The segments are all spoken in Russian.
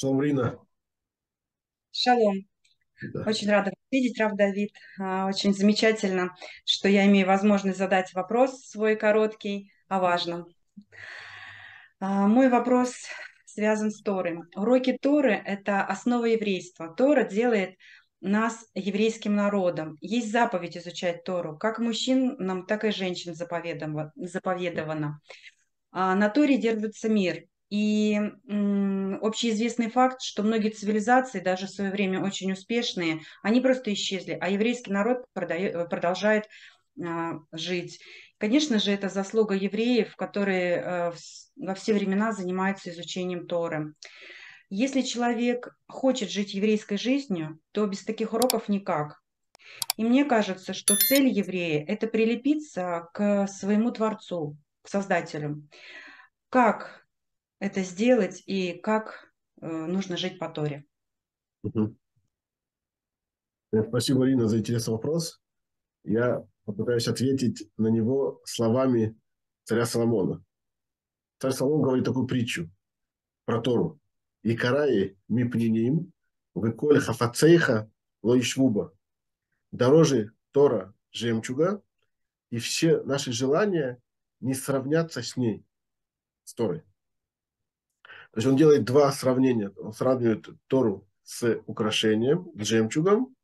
Шалом, Рина. Шалом. Да. Очень рада вас видеть, Рав Давид. А, Очень замечательно, что я имею возможность задать вопрос свой короткий о важном. А, Мой вопрос связан с Торой. Уроки Торы – это основа еврейства. Тора делает нас еврейским народом. Есть заповедь изучать Тору. Как мужчинам, так и женщин заповедовано. А, На Торе держится мир. И общеизвестный факт, что многие цивилизации, даже в свое время очень успешные, они просто исчезли, а еврейский народ продае- продолжает а, жить. Конечно же, это заслуга евреев, которые э, в во все времена занимаются изучением Торы. Если человек хочет жить еврейской жизнью, то без таких уроков никак. И мне кажется, что цель еврея– это прилепиться к своему Творцу, к Создателю. Как это сделать и как э, нужно жить по Торе? Э, Спасибо, Рина, за интересный вопрос. Я попытаюсь ответить на него словами царя Соломона. Царь Соломон говорит такую притчу про Тору. «Икараи мипниним, выколь хафацейха лоишвуба». Дороже Тора жемчуга, и все наши желания не сравнятся с ней, с Торой. То есть он делает два сравнения. Он сравнивает Тору с украшением, с жемчугом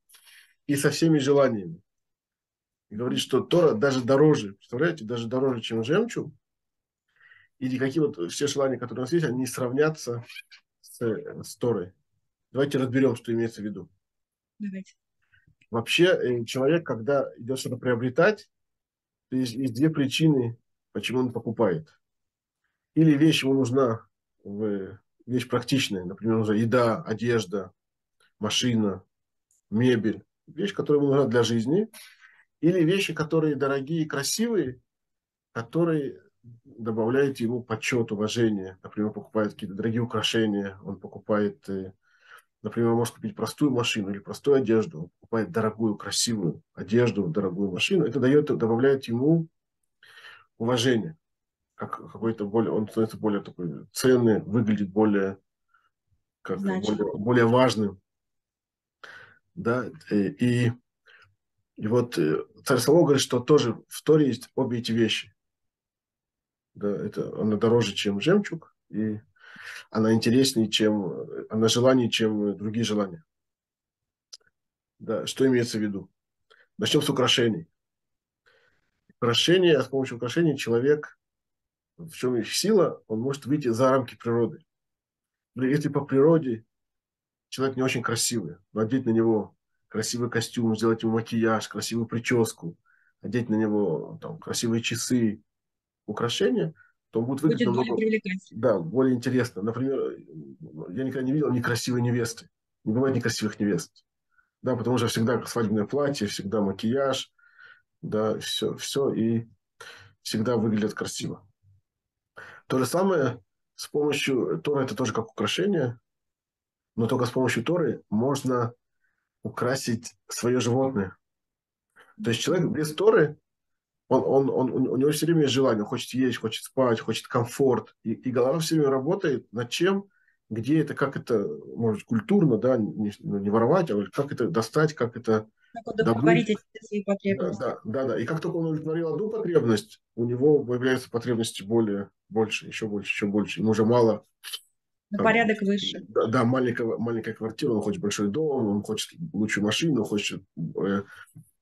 и со всеми желаниями. И говорит, что Тора даже дороже, представляете, даже дороже, чем жемчуг. И никакие вот все желания, которые у нас есть, они не сравнятся с, с Торой. Давайте разберем, что имеется в виду. Давайте. Вообще э, человек, когда идет что-то приобретать, есть, есть две причины, почему он покупает. Или вещь ему нужна, в- вещь практичная, например, нужна еда, одежда, машина, мебель, вещь, которая нужна для жизни, или вещи, которые дорогие и красивые, которые добавляют ему почет, уважение. Например, покупает какие-то дорогие украшения, он покупает, э, например, он может купить простую машину или простую одежду, он покупает дорогую, красивую одежду, дорогую машину. Это дает, добавляет ему уважение. Как какой-то более, он становится более такой ценный, выглядит более, как, более, более важным. Да, э, и, и вот э, царь Соломон говорит, что тоже в Торе есть обе эти вещи. Да, это она дороже, чем жемчуг, и она интереснее, чем она желание, чем другие желания. Да, что имеется в виду? Начнем с украшений. Украшения, с помощью украшений человек, в чем их сила, он может выйти за рамки природы. Или Если по природе человек не очень красивый, но одеть на него красивый костюм, сделать ему макияж, красивую прическу, одеть на него там, красивые часы, украшения, то он будет выглядеть Будет более намного привлекательно. Да, более интересно. Например, я никогда не видел некрасивой невесты. Не бывает некрасивых невест. Да, потому что всегда свадебное платье, всегда макияж, да, все, все, и всегда выглядят красиво. То же самое с помощью Торы, это тоже как украшение, но только с помощью Торы можно украсить свое животное. То есть человек без Торы, он, он, он, у него все время есть желание, хочет есть, хочет спать, хочет комфорт. И, и голова все время работает над чем, где это, как это, может, культурно, да, не, не воровать, а как это достать, как это удовлетворить эти свои Да, потребности. да, да, да. И как только он удовлетворил одну потребность, у него появляются потребности более, больше, еще больше, еще больше. Ему уже мало. На там, порядок выше. Да, да, маленькая, маленькая квартира, он хочет большой дом, он хочет лучшую машину, он хочет э,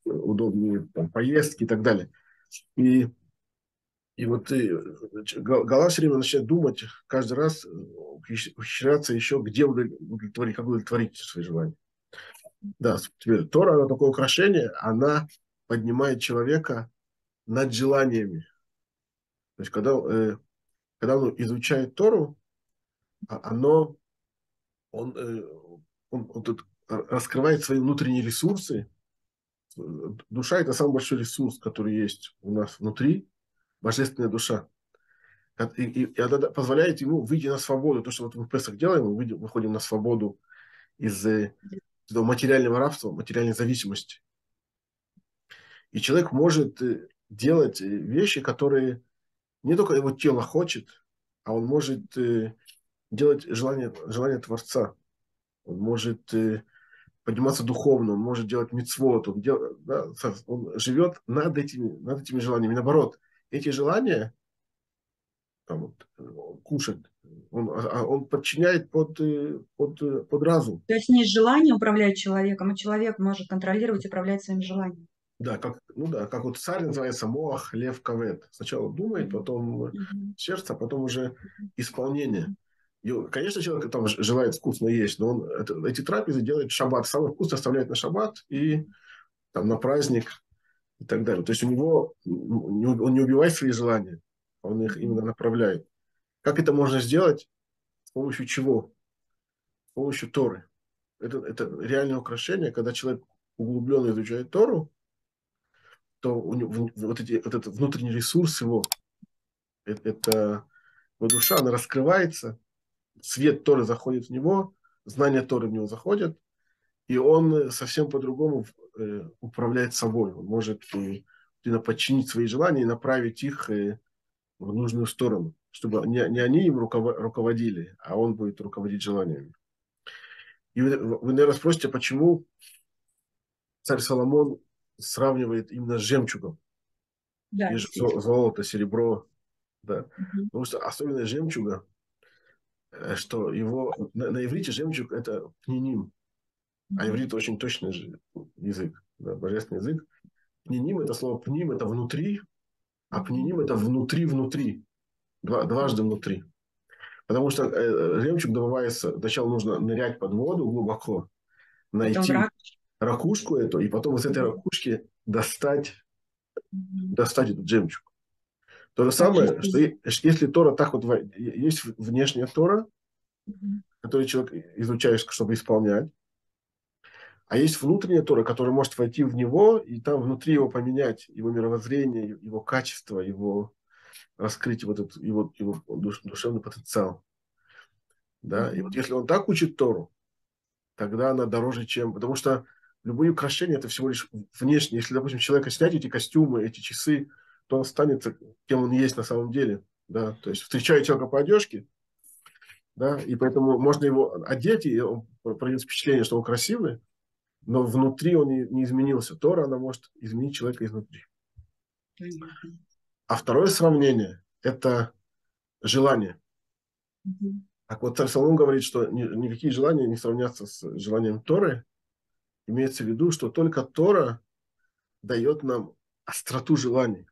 удобные там, поездки и так далее. И, и вот и, гол- голова все время начинает думать, каждый раз э, ухищ- ухищряться еще, где удовлет- удовлетворить, как удовлетворить свои желания. Да, Тора, она такое украшение, она поднимает человека над желаниями. То есть, когда, э, когда он изучает Тору, а- оно, он, э, он, он тут раскрывает свои внутренние ресурсы. Душа – это самый большой ресурс, который есть у нас внутри, божественная душа. И, и- и она позволяет ему выйти на свободу. То, что вот мы в Песах делаем, мы выходим на свободу из э, этого материального рабства, материальной зависимости. И человек может э, делать э, вещи, которые не только его тело хочет, а он может э, делать желание, желание Творца. Он может подниматься духовно, он может делать мицвод, он, дел, да, он живет над этими, над этими желаниями. Наоборот, эти желания, там, вот, кушать, он, а, а он подчиняет под, э, под, под разум. То есть не желание управляет человеком, а человек может контролировать и управлять своими желаниями. Да, как, ну да, как вот царь называется Моах Лев Кавет. Сначала думает, потом mm-hmm. сердце, а потом уже исполнение. И, конечно, человек там желает вкусно есть, но он это, эти трапезы делает в шаббат. Самый вкус оставляет на шаббат и там, на праздник и так далее. То есть у него он не убивает свои желания, он их именно направляет. Как это можно сделать? С помощью чего? С помощью Торы. Это, это реальное украшение, когда человек углубленно изучает Тору, то у него, вот, эти, вот этот внутренний ресурс его, это, это его душа, она раскрывается, свет Торы заходит в него, знание Торы в него заходит, и он совсем по-другому э, управляет собой. Он может э, подчинить свои желания и направить их э, в нужную сторону, чтобы не, не они им руководили, а он будет руководить желаниями. И вы, вы, наверное, спросите, почему царь Соломон сравнивает именно с жемчугом. Да, и золото, серебро. Да. Угу. Потому что особенность жемчуга, э, что его на, на иврите жемчуг это пниним. А иврит очень точный язык, да, божественный язык. Пниним это слово пним, это внутри, а пниним это внутри-внутри. Два, дважды внутри. Потому что э, жемчуг добывается, сначала нужно нырять под воду глубоко, найти, ракушку эту, и потом из этой ракушки достать, достать этот жемчуг. То же самое, что если Тора так вот, есть внешняя Тора, которую человек изучает, чтобы исполнять, а есть внутренняя Тора, которая может войти в него и там внутри его поменять, его мировоззрение, его качество, его раскрыть вот этот его, его душевный потенциал. Да? И вот если он так учит Тору, тогда она дороже, чем... Потому что любые украшения это всего лишь внешне. Если, допустим, человека снять эти костюмы, эти часы, то он останется кем он есть на самом деле. Да? То есть встречая человека по одежке, да, и поэтому можно его одеть, и он пройдет впечатление, что он красивый, но внутри он не, не изменился. Тора, она может изменить человека изнутри. А второе сравнение – это желание. Так вот, царь Соломон говорит, что никакие желания не сравнятся с желанием Торы, Имеется в виду, что только Тора дает нам остроту желаний.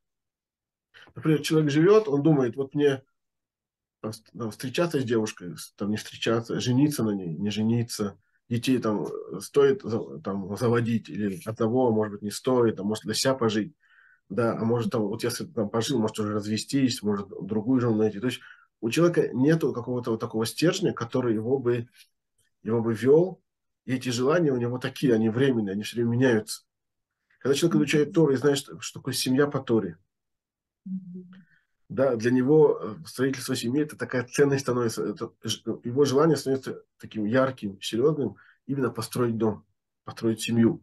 Например, человек живет, он думает, вот мне там, встречаться с девушкой, там не встречаться, жениться на ней, не жениться, детей там стоит там, заводить, или одного, может быть, не стоит, а может для себя пожить, да, а может там, вот если там пожил, может уже развестись, может другую жену найти. То есть у человека нету какого-то вот такого стержня, который его бы, его бы вел и эти желания у него такие, они временные, они все время меняются. Когда человек изучает Тору и знает, что, что такое семья по Торе, да, для него э, строительство семьи – это такая ценность становится, это, его желание становится таким ярким, серьезным, именно построить дом, построить семью.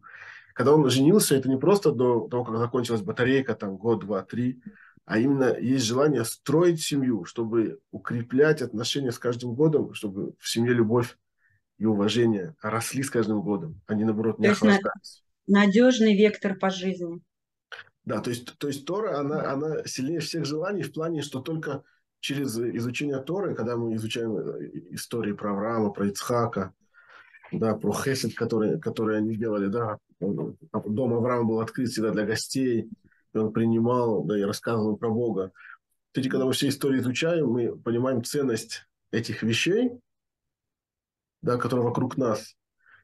Когда он женился, это не просто до того, как закончилась батарейка, там год, два, три, а именно есть желание строить семью, чтобы укреплять отношения с каждым годом, чтобы в семье любовь и уважение росли с каждым годом, они, наоборот, не охлаждались. Надежный вектор по жизни. Да, то есть, то есть Тора, она, она сильнее всех желаний в плане, что только через изучение Торы, когда мы изучаем э, истории про Авраама, про Ицхака, да, про Хесед, которые, которые они делали, да, дом Авраама был открыт всегда для гостей, и он принимал, да, и рассказывал про Бога. Эти, когда мы все истории изучаем, мы понимаем ценность этих вещей, да, которые вокруг нас.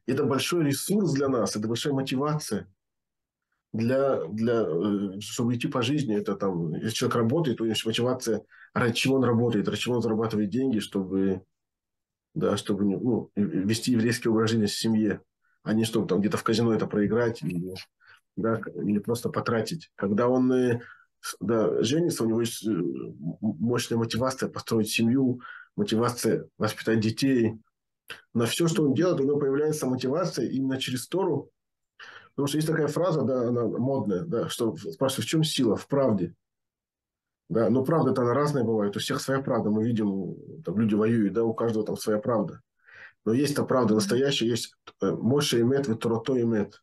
это большой ресурс для нас, это большая мотивация для, для, э, чтобы идти по жизни. Это там, если человек работает, у него есть мотивация, ради чего он работает, ради чего он зарабатывает деньги, чтобы, да, чтобы ну, вести еврейский образ в семье, а не чтобы там где-то в казино это проиграть или, да, или просто потратить. Когда он э, да, женится, у него есть э, мощная мотивация построить семью, мотивация воспитать детей, на все, что он делает, у него появляется мотивация именно через Тору. Потому что есть такая фраза, да, она модная, да, что спрашивают, в чем сила? В правде. Да, но правда это она разная бывает. У всех своя правда. Мы видим, там люди воюют, да, у каждого там своя правда. Но есть-то правда настоящая, есть э, Моше имет, Ветурато имет.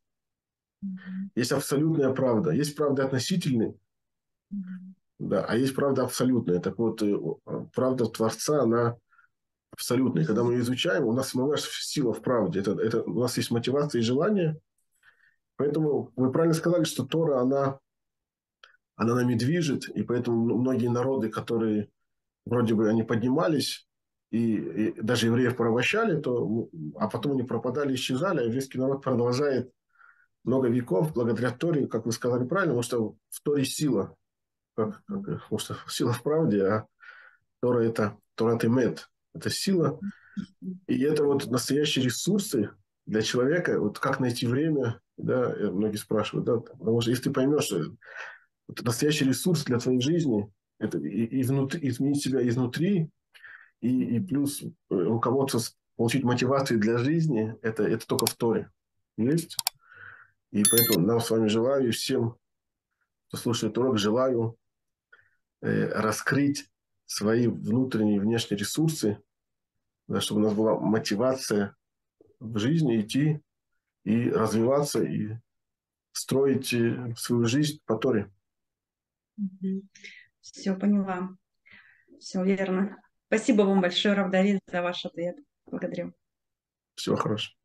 Есть абсолютная правда. Есть правда относительная, да, а есть правда абсолютная. Так вот, э, правда Творца, она абсолютная. Когда мы ее изучаем, у нас самого сила в правде. Это, это, у нас есть мотивация и желание. Поэтому вы правильно сказали, что Тора, она, она нами движет, и поэтому многие народы, которые вроде бы они поднимались, и, и даже евреев порабощали, то, а потом они пропадали, исчезали, а еврейский народ продолжает много веков благодаря Торе, как вы сказали правильно, потому что в Торе сила, как, как, потому что сила в правде, а Тора это Тора это мед, это сила, и это вот настоящие ресурсы для человека, вот как найти время, да, многие спрашивают, да, потому что если ты поймешь, что настоящий ресурс для твоей жизни, это и, и внутри, изменить себя изнутри, и, и плюс руководство, получить мотивацию для жизни, это, это только в Торе. Есть? И поэтому нам с вами желаю, и всем, кто слушает урок, желаю э, раскрыть свои внутренние и внешние ресурсы, да, чтобы у нас была мотивация в жизни идти и развиваться, и строить э, свою жизнь по Торе. Все поняла. Все верно. Спасибо вам большое, Равдавид, за ваш ответ. Благодарю. Всего хорошего.